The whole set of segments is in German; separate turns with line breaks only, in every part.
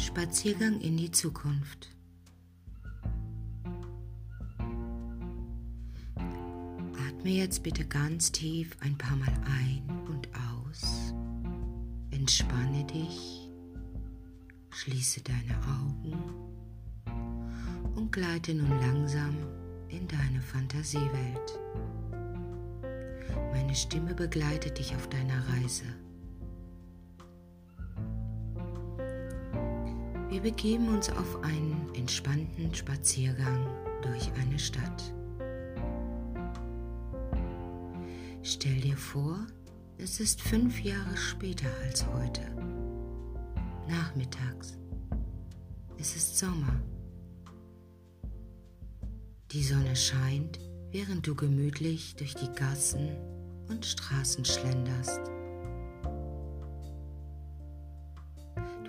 Spaziergang in die Zukunft. Atme jetzt bitte ganz tief ein paar Mal ein und aus. Entspanne dich, schließe deine Augen und gleite nun langsam in deine Fantasiewelt. Meine Stimme begleitet dich auf deiner Reise. Wir begeben uns auf einen entspannten Spaziergang durch eine Stadt. Stell dir vor, es ist fünf Jahre später als heute. Nachmittags. Es ist Sommer. Die Sonne scheint, während du gemütlich durch die Gassen und Straßen schlenderst.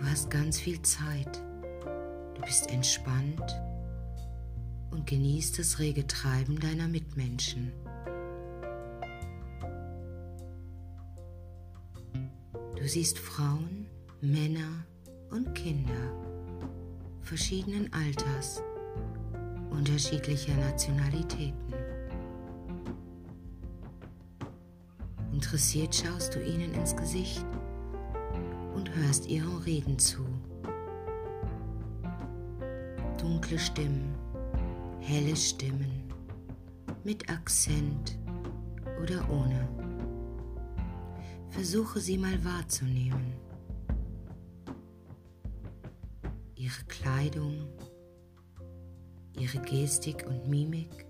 Du hast ganz viel Zeit. Du bist entspannt und genießt das rege Treiben deiner Mitmenschen. Du siehst Frauen, Männer und Kinder verschiedenen Alters, unterschiedlicher Nationalitäten. Interessiert schaust du ihnen ins Gesicht und hörst ihren Reden zu. Dunkle Stimmen, helle Stimmen, mit Akzent oder ohne. Versuche sie mal wahrzunehmen. Ihre Kleidung, ihre Gestik und Mimik.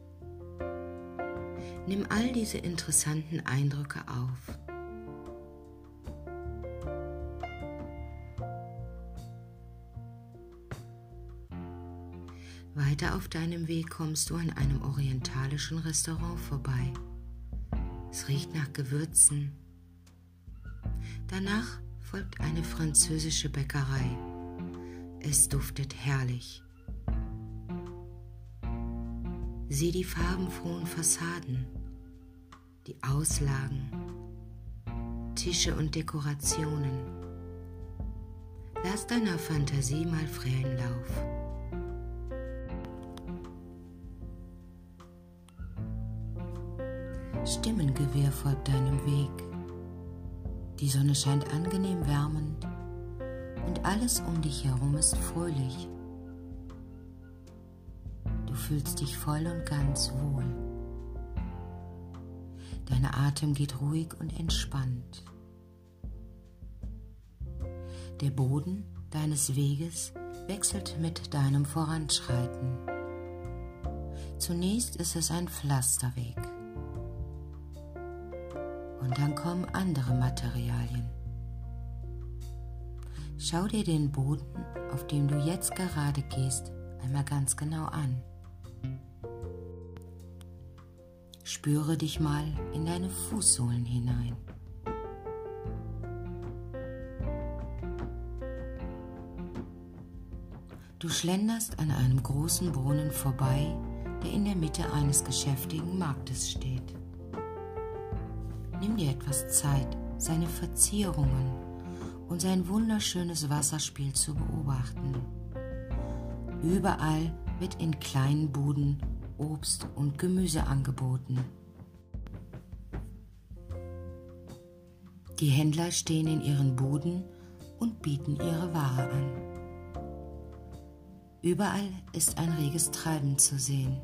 Nimm all diese interessanten Eindrücke auf. Weiter auf deinem Weg kommst du an einem orientalischen Restaurant vorbei. Es riecht nach Gewürzen, Danach folgt eine französische Bäckerei. Es duftet herrlich. Sieh die farbenfrohen Fassaden, die Auslagen, Tische und Dekorationen. Lass deiner Fantasie mal freien Lauf. Stimmengewirr folgt deinem Weg. Die Sonne scheint angenehm wärmend und alles um dich herum ist fröhlich. Du fühlst dich voll und ganz wohl. Dein Atem geht ruhig und entspannt. Der Boden deines Weges wechselt mit deinem Voranschreiten. Zunächst ist es ein Pflasterweg und dann kommen andere Materialien. Schau dir den Boden, auf dem du jetzt gerade gehst, einmal ganz genau an. Spüre dich mal in deine Fußsohlen hinein. Du schlenderst an einem großen Brunnen vorbei, der in der Mitte eines geschäftigen Marktes steht. Dir etwas Zeit, seine Verzierungen und sein wunderschönes Wasserspiel zu beobachten. Überall wird in kleinen Buden Obst und Gemüse angeboten. Die Händler stehen in ihren Buden und bieten ihre Ware an. Überall ist ein reges Treiben zu sehen.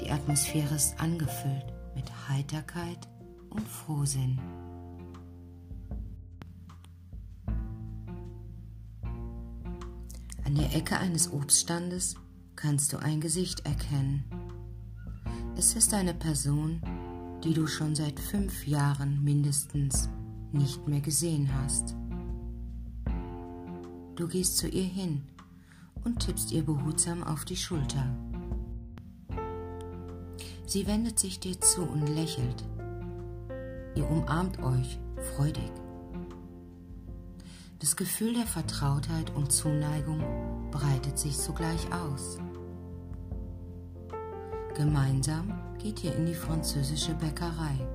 Die Atmosphäre ist angefüllt mit Heiterkeit und Frohsinn. An der Ecke eines Obststandes kannst du ein Gesicht erkennen. Es ist eine Person, die du schon seit fünf Jahren mindestens nicht mehr gesehen hast. Du gehst zu ihr hin und tippst ihr behutsam auf die Schulter. Sie wendet sich dir zu und lächelt. Ihr umarmt euch freudig. Das Gefühl der Vertrautheit und Zuneigung breitet sich sogleich aus. Gemeinsam geht ihr in die französische Bäckerei.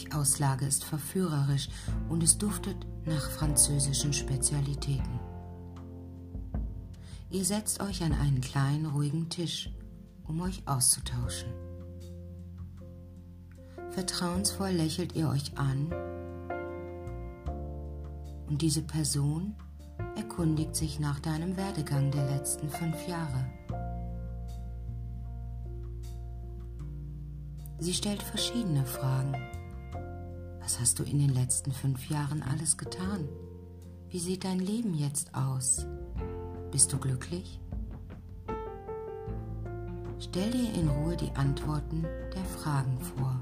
Die Auslage ist verführerisch und es duftet nach französischen Spezialitäten. Ihr setzt euch an einen kleinen, ruhigen Tisch, um euch auszutauschen. Vertrauensvoll lächelt ihr euch an und diese Person erkundigt sich nach deinem Werdegang der letzten fünf Jahre. Sie stellt verschiedene Fragen. Was hast du in den letzten fünf Jahren alles getan? Wie sieht dein Leben jetzt aus? Bist du glücklich? Stell dir in Ruhe die Antworten der Fragen vor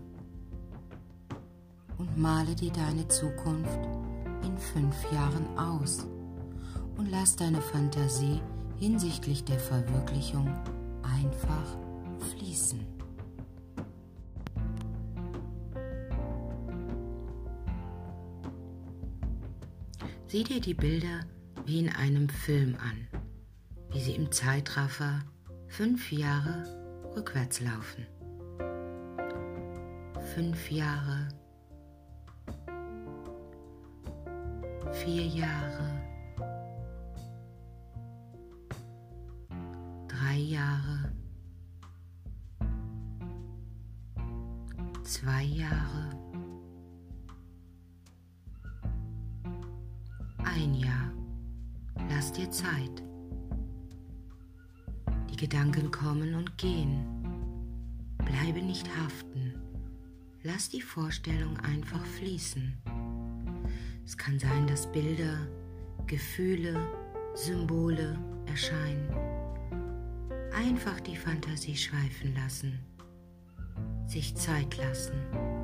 male dir deine Zukunft in fünf Jahren aus und lass deine Fantasie hinsichtlich der Verwirklichung einfach fließen. Sieh dir die Bilder wie in einem Film an, wie sie im Zeitraffer fünf Jahre rückwärts laufen. Fünf Jahre, vier Jahre, drei Jahre, zwei Jahre, ein Jahr. Lass dir Zeit. Die Gedanken kommen und gehen. Bleibe nicht haften. Lass die Vorstellung einfach fließen. Es kann sein, dass Bilder, Gefühle, Symbole erscheinen. Einfach die Fantasie schweifen lassen. Sich Zeit lassen.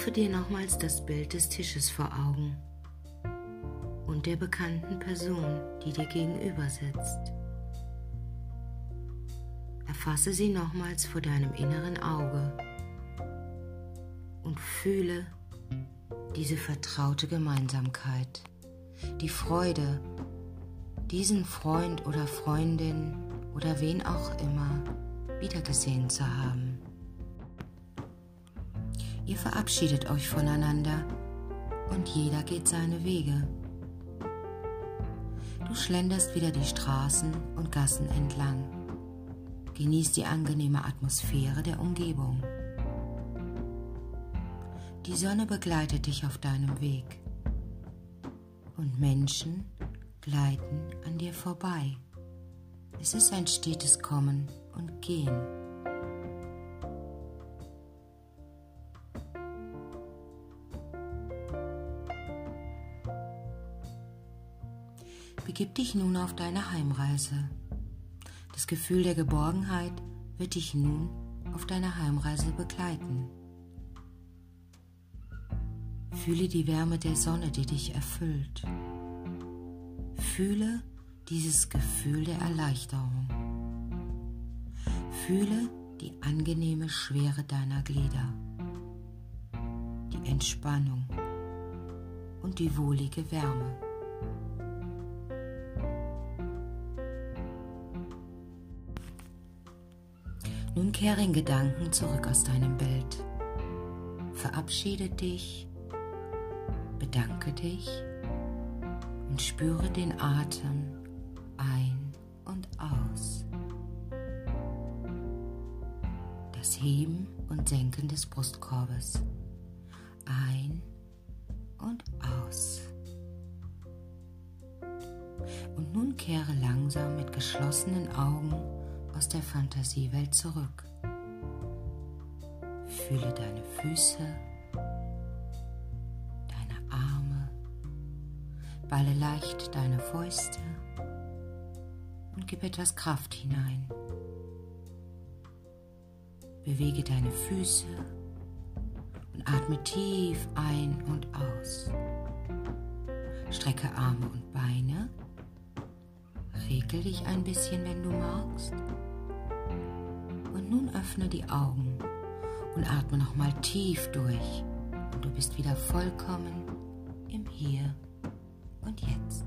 Rufe dir nochmals das Bild des Tisches vor Augen und der bekannten Person, die dir gegenüber sitzt. Erfasse sie nochmals vor deinem inneren Auge und fühle diese vertraute Gemeinsamkeit, die Freude, diesen Freund oder Freundin oder wen auch immer wiedergesehen zu haben. Ihr verabschiedet euch voneinander und jeder geht seine Wege. Du schlenderst wieder die Straßen und Gassen entlang. Genießt die angenehme Atmosphäre der Umgebung. Die Sonne begleitet dich auf deinem Weg und Menschen gleiten an dir vorbei. Es ist ein stetes Kommen und Gehen. Begib dich nun auf deine Heimreise. Das Gefühl der Geborgenheit wird dich nun auf deiner Heimreise begleiten. Fühle die Wärme der Sonne, die dich erfüllt. Fühle dieses Gefühl der Erleichterung. Fühle die angenehme Schwere deiner Glieder, die Entspannung und die wohlige Wärme. Nun kehre in Gedanken zurück aus deinem Bild. Verabschiede dich, bedanke dich und spüre den Atem ein und aus. Das Heben und Senken des Brustkorbes. Ein und aus. Und nun kehre langsam mit geschlossenen Augen aus der Fantasiewelt zurück. Fühle deine Füße, deine Arme, balle leicht deine Fäuste und gib etwas Kraft hinein. Bewege deine Füße und atme tief ein und aus. Strecke Arme und Beine. Regel dich ein bisschen, wenn du magst. Nun öffne die Augen und atme nochmal tief durch und du bist wieder vollkommen im Hier und Jetzt.